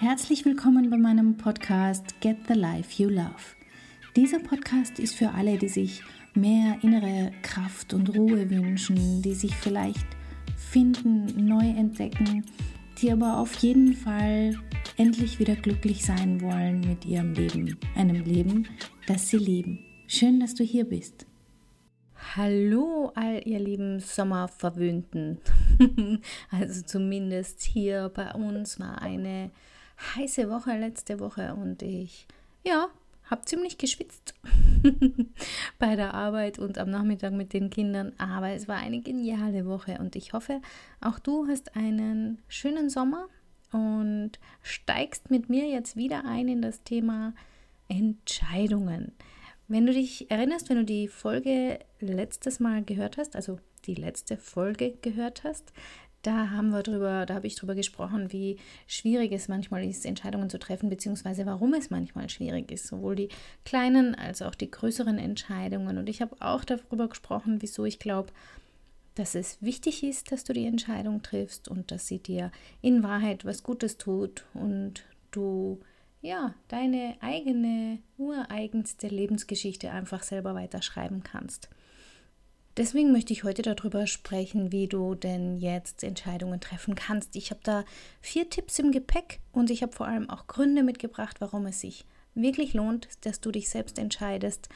Herzlich willkommen bei meinem Podcast Get the Life You Love. Dieser Podcast ist für alle, die sich mehr innere Kraft und Ruhe wünschen, die sich vielleicht finden, neu entdecken, die aber auf jeden Fall endlich wieder glücklich sein wollen mit ihrem Leben, einem Leben, das sie lieben. Schön, dass du hier bist. Hallo, all ihr lieben Sommerverwöhnten. also zumindest hier bei uns war eine heiße Woche letzte Woche und ich, ja, habe ziemlich geschwitzt bei der Arbeit und am Nachmittag mit den Kindern. Aber es war eine geniale Woche und ich hoffe, auch du hast einen schönen Sommer und steigst mit mir jetzt wieder ein in das Thema Entscheidungen. Wenn du dich erinnerst, wenn du die Folge letztes Mal gehört hast, also die letzte Folge gehört hast, da haben wir drüber, da habe ich drüber gesprochen, wie schwierig es manchmal ist, Entscheidungen zu treffen, beziehungsweise warum es manchmal schwierig ist, sowohl die kleinen als auch die größeren Entscheidungen. Und ich habe auch darüber gesprochen, wieso ich glaube, dass es wichtig ist, dass du die Entscheidung triffst und dass sie dir in Wahrheit was Gutes tut und du ja deine eigene ureigenste Lebensgeschichte einfach selber weiterschreiben kannst. Deswegen möchte ich heute darüber sprechen, wie du denn jetzt Entscheidungen treffen kannst. Ich habe da vier Tipps im Gepäck und ich habe vor allem auch Gründe mitgebracht, warum es sich wirklich lohnt, dass du dich selbst entscheidest.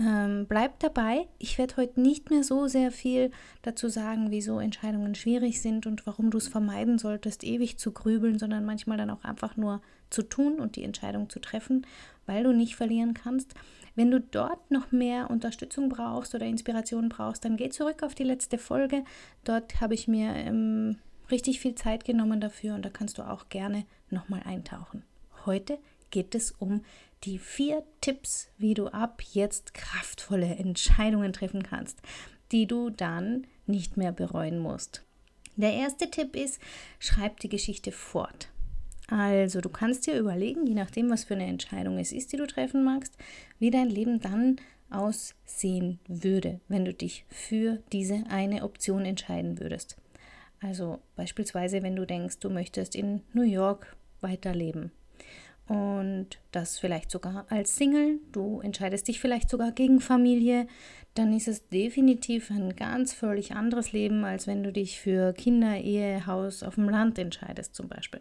Ähm, bleib dabei. Ich werde heute nicht mehr so sehr viel dazu sagen, wieso Entscheidungen schwierig sind und warum du es vermeiden solltest, ewig zu grübeln, sondern manchmal dann auch einfach nur zu tun und die Entscheidung zu treffen, weil du nicht verlieren kannst. Wenn du dort noch mehr Unterstützung brauchst oder Inspiration brauchst, dann geh zurück auf die letzte Folge. Dort habe ich mir ähm, richtig viel Zeit genommen dafür und da kannst du auch gerne nochmal eintauchen. Heute geht es um die vier Tipps, wie du ab jetzt kraftvolle Entscheidungen treffen kannst, die du dann nicht mehr bereuen musst. Der erste Tipp ist, schreib die Geschichte fort. Also, du kannst dir überlegen, je nachdem, was für eine Entscheidung es ist, die du treffen magst, wie dein Leben dann aussehen würde, wenn du dich für diese eine Option entscheiden würdest. Also beispielsweise, wenn du denkst, du möchtest in New York weiterleben und das vielleicht sogar als Single, du entscheidest dich vielleicht sogar gegen Familie, dann ist es definitiv ein ganz völlig anderes Leben, als wenn du dich für Kinder, Ehe, Haus auf dem Land entscheidest zum Beispiel.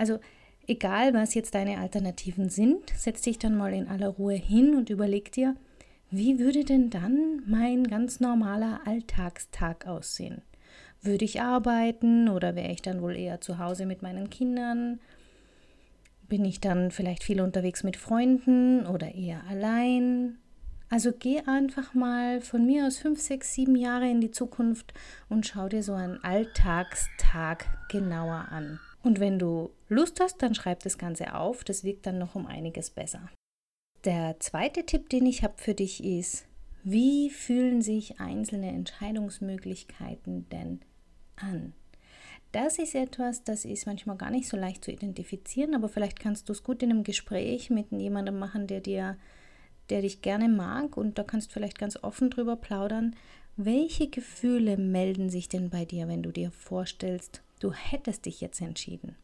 Also egal, was jetzt deine Alternativen sind, setz dich dann mal in aller Ruhe hin und überleg dir, wie würde denn dann mein ganz normaler Alltagstag aussehen? Würde ich arbeiten oder wäre ich dann wohl eher zu Hause mit meinen Kindern? Bin ich dann vielleicht viel unterwegs mit Freunden oder eher allein? Also geh einfach mal von mir aus fünf, sechs, sieben Jahre in die Zukunft und schau dir so einen Alltagstag genauer an. Und wenn du Lust hast, dann schreib das Ganze auf. Das wirkt dann noch um einiges besser. Der zweite Tipp, den ich habe für dich ist, wie fühlen sich einzelne Entscheidungsmöglichkeiten denn an? Das ist etwas, das ist manchmal gar nicht so leicht zu identifizieren, aber vielleicht kannst du es gut in einem Gespräch mit jemandem machen, der dir, der dich gerne mag und da kannst du vielleicht ganz offen drüber plaudern. Welche Gefühle melden sich denn bei dir, wenn du dir vorstellst, du hättest dich jetzt entschieden.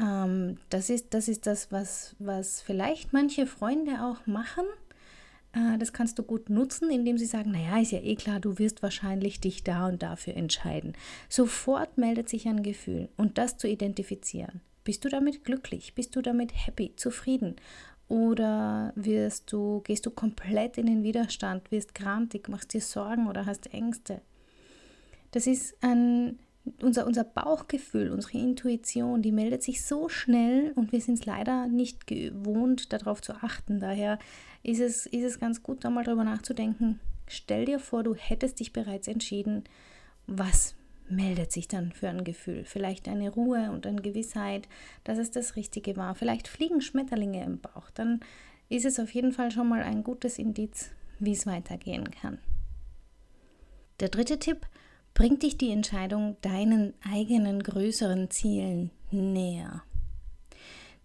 Ähm, das, ist, das ist das, was, was vielleicht manche Freunde auch machen. Äh, das kannst du gut nutzen, indem sie sagen, naja, ist ja eh klar, du wirst wahrscheinlich dich da und dafür entscheiden. Sofort meldet sich ein Gefühl und das zu identifizieren. Bist du damit glücklich? Bist du damit happy, zufrieden? Oder wirst du, gehst du komplett in den Widerstand, wirst grantig, machst dir Sorgen oder hast Ängste? Das ist ein unser, unser Bauchgefühl, unsere Intuition, die meldet sich so schnell und wir sind es leider nicht gewohnt, darauf zu achten. Daher ist es, ist es ganz gut, da mal drüber nachzudenken. Stell dir vor, du hättest dich bereits entschieden, was meldet sich dann für ein Gefühl? Vielleicht eine Ruhe und eine Gewissheit, dass es das Richtige war. Vielleicht fliegen Schmetterlinge im Bauch. Dann ist es auf jeden Fall schon mal ein gutes Indiz, wie es weitergehen kann. Der dritte Tipp, bringt dich die Entscheidung deinen eigenen größeren Zielen näher.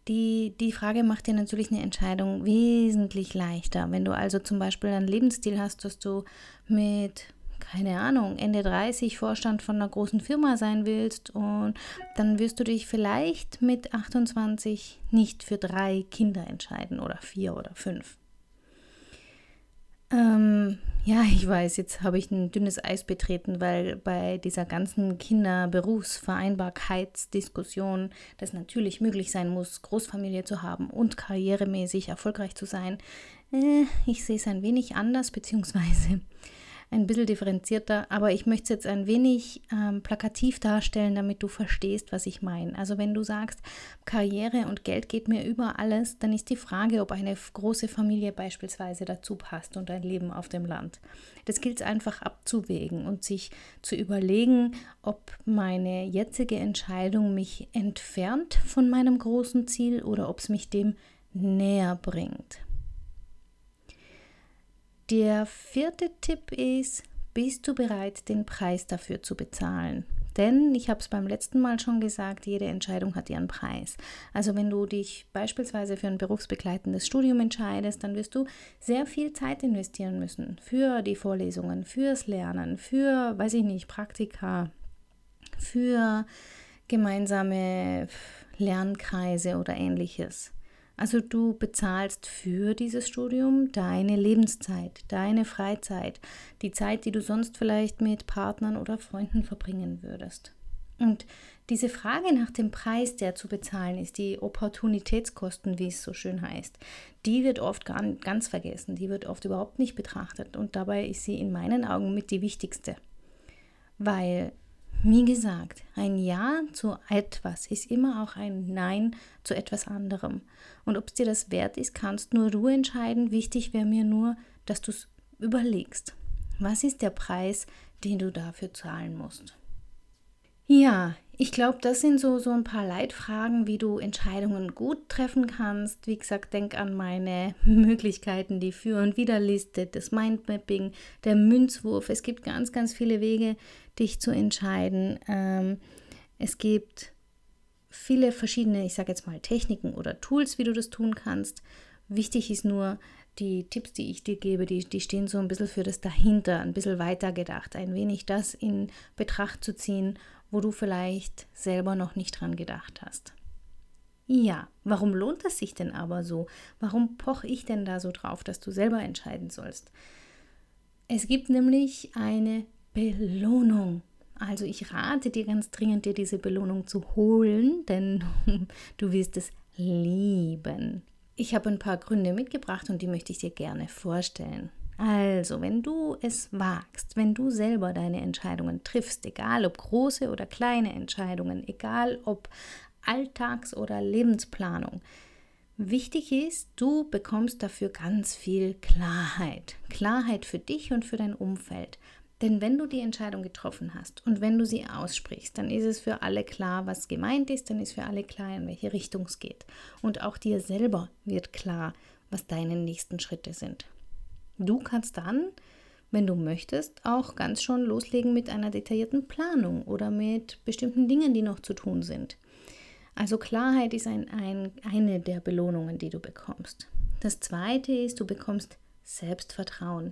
Die, die Frage macht dir natürlich eine Entscheidung wesentlich leichter. Wenn du also zum Beispiel einen Lebensstil hast, dass du mit keine Ahnung, Ende 30 Vorstand von einer großen Firma sein willst und dann wirst du dich vielleicht mit 28 nicht für drei Kinder entscheiden oder vier oder fünf. Ähm, ja, ich weiß, jetzt habe ich ein dünnes Eis betreten, weil bei dieser ganzen Kinder-Berufsvereinbarkeitsdiskussion das natürlich möglich sein muss, Großfamilie zu haben und karrieremäßig erfolgreich zu sein. Äh, ich sehe es ein wenig anders, beziehungsweise ein bisschen differenzierter, aber ich möchte es jetzt ein wenig ähm, plakativ darstellen, damit du verstehst, was ich meine. Also wenn du sagst, Karriere und Geld geht mir über alles, dann ist die Frage, ob eine große Familie beispielsweise dazu passt und ein Leben auf dem Land. Das gilt es einfach abzuwägen und sich zu überlegen, ob meine jetzige Entscheidung mich entfernt von meinem großen Ziel oder ob es mich dem näher bringt. Der vierte Tipp ist, bist du bereit, den Preis dafür zu bezahlen? Denn ich habe es beim letzten Mal schon gesagt, jede Entscheidung hat ihren Preis. Also wenn du dich beispielsweise für ein berufsbegleitendes Studium entscheidest, dann wirst du sehr viel Zeit investieren müssen für die Vorlesungen, fürs Lernen, für, weiß ich nicht, Praktika, für gemeinsame Lernkreise oder ähnliches. Also du bezahlst für dieses Studium deine Lebenszeit, deine Freizeit, die Zeit, die du sonst vielleicht mit Partnern oder Freunden verbringen würdest. Und diese Frage nach dem Preis, der zu bezahlen ist, die Opportunitätskosten, wie es so schön heißt, die wird oft ganz vergessen, die wird oft überhaupt nicht betrachtet und dabei ist sie in meinen Augen mit die wichtigste. Weil wie gesagt, ein Ja zu etwas ist immer auch ein Nein zu etwas anderem. Und ob es dir das wert ist, kannst nur du entscheiden. Wichtig wäre mir nur, dass du es überlegst. Was ist der Preis, den du dafür zahlen musst? Ja, ich glaube, das sind so, so ein paar Leitfragen, wie du Entscheidungen gut treffen kannst. Wie gesagt, denk an meine Möglichkeiten, die Für- und Widerliste, das Mindmapping, der Münzwurf. Es gibt ganz, ganz viele Wege, dich zu entscheiden. Ähm, es gibt viele verschiedene, ich sage jetzt mal, Techniken oder Tools, wie du das tun kannst. Wichtig ist nur, die Tipps, die ich dir gebe, die, die stehen so ein bisschen für das dahinter, ein bisschen weiter gedacht, ein wenig das in Betracht zu ziehen wo du vielleicht selber noch nicht dran gedacht hast. Ja, warum lohnt es sich denn aber so? Warum poche ich denn da so drauf, dass du selber entscheiden sollst? Es gibt nämlich eine Belohnung. Also ich rate dir ganz dringend, dir diese Belohnung zu holen, denn du wirst es lieben. Ich habe ein paar Gründe mitgebracht und die möchte ich dir gerne vorstellen. Also, wenn du es wagst, wenn du selber deine Entscheidungen triffst, egal ob große oder kleine Entscheidungen, egal ob Alltags- oder Lebensplanung, wichtig ist, du bekommst dafür ganz viel Klarheit. Klarheit für dich und für dein Umfeld. Denn wenn du die Entscheidung getroffen hast und wenn du sie aussprichst, dann ist es für alle klar, was gemeint ist, dann ist für alle klar, in welche Richtung es geht. Und auch dir selber wird klar, was deine nächsten Schritte sind. Du kannst dann, wenn du möchtest, auch ganz schon loslegen mit einer detaillierten Planung oder mit bestimmten Dingen, die noch zu tun sind. Also Klarheit ist ein, ein, eine der Belohnungen, die du bekommst. Das zweite ist, du bekommst Selbstvertrauen.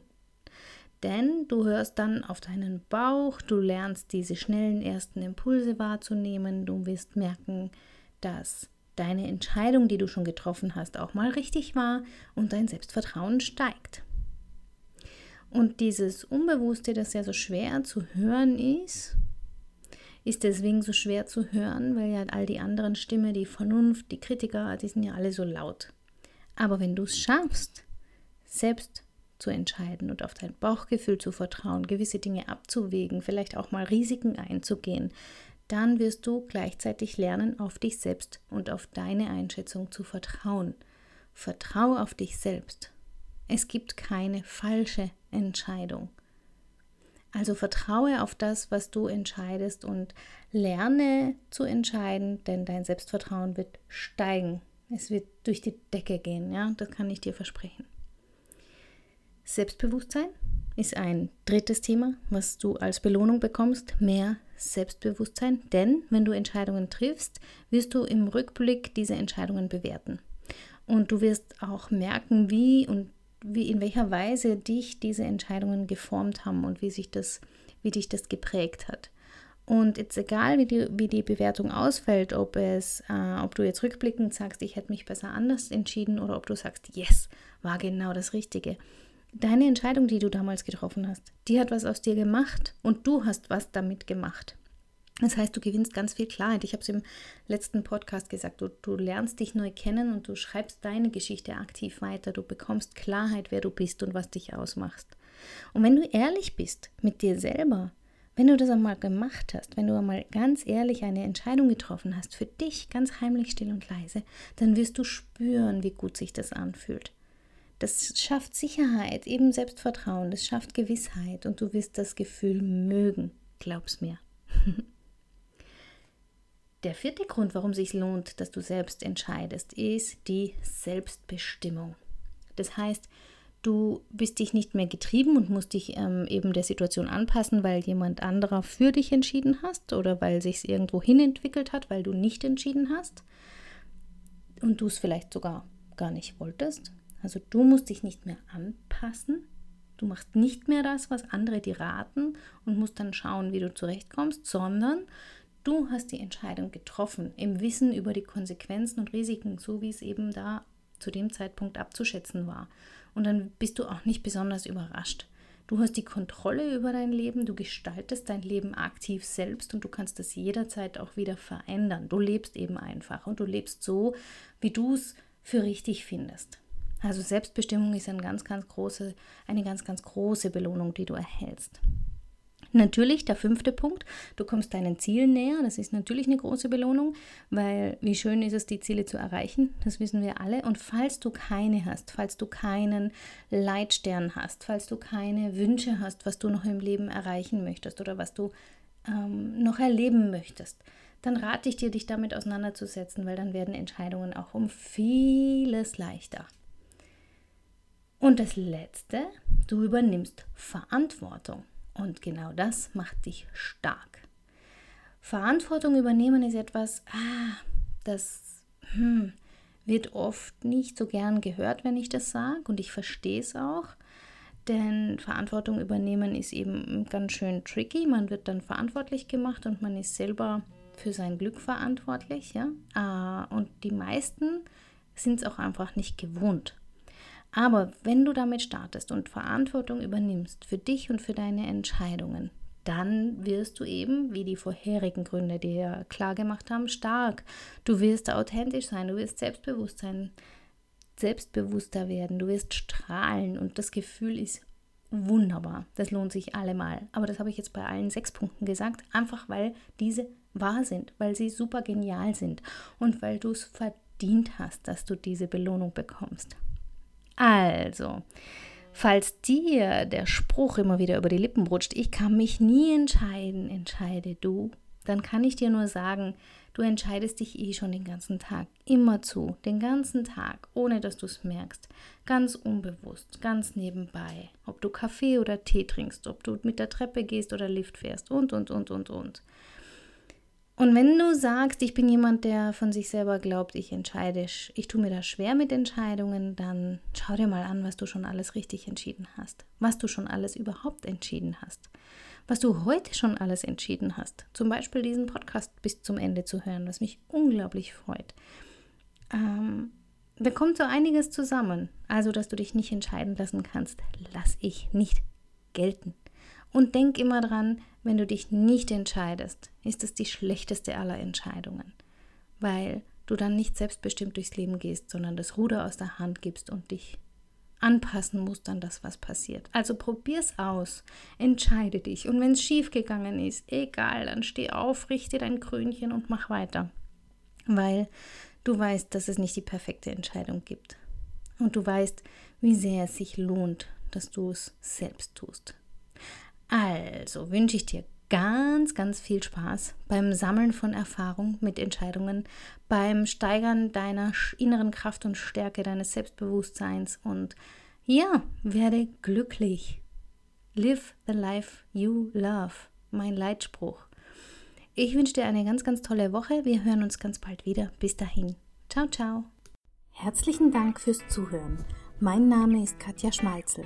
Denn du hörst dann auf deinen Bauch, du lernst diese schnellen ersten Impulse wahrzunehmen, du wirst merken, dass deine Entscheidung, die du schon getroffen hast, auch mal richtig war und dein Selbstvertrauen steigt. Und dieses Unbewusste, das ja so schwer zu hören ist, ist deswegen so schwer zu hören, weil ja all die anderen Stimmen, die Vernunft, die Kritiker, die sind ja alle so laut. Aber wenn du es schaffst, selbst zu entscheiden und auf dein Bauchgefühl zu vertrauen, gewisse Dinge abzuwägen, vielleicht auch mal Risiken einzugehen, dann wirst du gleichzeitig lernen, auf dich selbst und auf deine Einschätzung zu vertrauen. Vertraue auf dich selbst. Es gibt keine falsche Entscheidung. Also vertraue auf das, was du entscheidest und lerne zu entscheiden, denn dein Selbstvertrauen wird steigen. Es wird durch die Decke gehen, ja, das kann ich dir versprechen. Selbstbewusstsein ist ein drittes Thema, was du als Belohnung bekommst, mehr Selbstbewusstsein, denn wenn du Entscheidungen triffst, wirst du im Rückblick diese Entscheidungen bewerten. Und du wirst auch merken, wie und wie in welcher Weise dich diese Entscheidungen geformt haben und wie sich das, wie dich das geprägt hat. Und jetzt egal, wie die, wie die Bewertung ausfällt, ob es, äh, ob du jetzt rückblickend sagst, ich hätte mich besser anders entschieden oder ob du sagst, yes, war genau das Richtige. Deine Entscheidung, die du damals getroffen hast, die hat was aus dir gemacht und du hast was damit gemacht. Das heißt, du gewinnst ganz viel Klarheit. Ich habe es im letzten Podcast gesagt, du, du lernst dich neu kennen und du schreibst deine Geschichte aktiv weiter. Du bekommst Klarheit, wer du bist und was dich ausmacht. Und wenn du ehrlich bist mit dir selber, wenn du das einmal gemacht hast, wenn du einmal ganz ehrlich eine Entscheidung getroffen hast, für dich ganz heimlich, still und leise, dann wirst du spüren, wie gut sich das anfühlt. Das schafft Sicherheit, eben Selbstvertrauen, das schafft Gewissheit und du wirst das Gefühl mögen, glaub's mir. Der vierte Grund, warum es sich lohnt, dass du selbst entscheidest, ist die Selbstbestimmung. Das heißt, Du bist dich nicht mehr getrieben und musst dich ähm, eben der Situation anpassen, weil jemand anderer für dich entschieden hast oder weil sich es irgendwo hin entwickelt hat, weil du nicht entschieden hast und du es vielleicht sogar gar nicht wolltest. Also du musst dich nicht mehr anpassen. Du machst nicht mehr das, was andere dir raten und musst dann schauen, wie du zurechtkommst, sondern du hast die Entscheidung getroffen im Wissen über die Konsequenzen und Risiken, so wie es eben da zu dem Zeitpunkt abzuschätzen war. Und dann bist du auch nicht besonders überrascht. Du hast die Kontrolle über dein Leben, du gestaltest dein Leben aktiv selbst und du kannst das jederzeit auch wieder verändern. Du lebst eben einfach und du lebst so, wie du es für richtig findest. Also Selbstbestimmung ist eine ganz, ganz große, eine ganz, ganz große Belohnung, die du erhältst. Natürlich, der fünfte Punkt, du kommst deinen Zielen näher. Das ist natürlich eine große Belohnung, weil wie schön ist es, die Ziele zu erreichen. Das wissen wir alle. Und falls du keine hast, falls du keinen Leitstern hast, falls du keine Wünsche hast, was du noch im Leben erreichen möchtest oder was du ähm, noch erleben möchtest, dann rate ich dir, dich damit auseinanderzusetzen, weil dann werden Entscheidungen auch um vieles leichter. Und das Letzte, du übernimmst Verantwortung. Und genau das macht dich stark. Verantwortung übernehmen ist etwas, ah, das hm, wird oft nicht so gern gehört, wenn ich das sage. Und ich verstehe es auch. Denn Verantwortung übernehmen ist eben ganz schön tricky. Man wird dann verantwortlich gemacht und man ist selber für sein Glück verantwortlich. Ja? Ah, und die meisten sind es auch einfach nicht gewohnt. Aber wenn du damit startest und Verantwortung übernimmst für dich und für deine Entscheidungen, dann wirst du eben, wie die vorherigen Gründe dir klar gemacht haben, stark. Du wirst authentisch sein, du wirst selbstbewusst sein, selbstbewusster werden, du wirst strahlen und das Gefühl ist wunderbar. Das lohnt sich allemal. Aber das habe ich jetzt bei allen sechs Punkten gesagt, einfach weil diese wahr sind, weil sie super genial sind und weil du es verdient hast, dass du diese Belohnung bekommst. Also, falls dir der Spruch immer wieder über die Lippen rutscht, ich kann mich nie entscheiden, entscheide du, dann kann ich dir nur sagen, du entscheidest dich eh schon den ganzen Tag, immer zu, den ganzen Tag, ohne dass du es merkst, ganz unbewusst, ganz nebenbei, ob du Kaffee oder Tee trinkst, ob du mit der Treppe gehst oder Lift fährst und, und, und, und, und. Und wenn du sagst, ich bin jemand, der von sich selber glaubt, ich entscheide, ich tue mir da schwer mit Entscheidungen, dann schau dir mal an, was du schon alles richtig entschieden hast, was du schon alles überhaupt entschieden hast, was du heute schon alles entschieden hast. Zum Beispiel diesen Podcast bis zum Ende zu hören, was mich unglaublich freut. Ähm, da kommt so einiges zusammen. Also, dass du dich nicht entscheiden lassen kannst, lass ich nicht gelten. Und denk immer dran, wenn du dich nicht entscheidest, ist es die schlechteste aller Entscheidungen, weil du dann nicht selbstbestimmt durchs Leben gehst, sondern das Ruder aus der Hand gibst und dich anpassen musst an das, was passiert. Also probier's aus, entscheide dich. Und wenn es schief gegangen ist, egal, dann steh auf, richte dein Krönchen und mach weiter, weil du weißt, dass es nicht die perfekte Entscheidung gibt. Und du weißt, wie sehr es sich lohnt, dass du es selbst tust. Also wünsche ich dir ganz, ganz viel Spaß beim Sammeln von Erfahrung mit Entscheidungen, beim Steigern deiner inneren Kraft und Stärke, deines Selbstbewusstseins und ja, werde glücklich. Live the life you love, mein Leitspruch. Ich wünsche dir eine ganz, ganz tolle Woche. Wir hören uns ganz bald wieder. Bis dahin. Ciao, ciao. Herzlichen Dank fürs Zuhören. Mein Name ist Katja Schmalzel.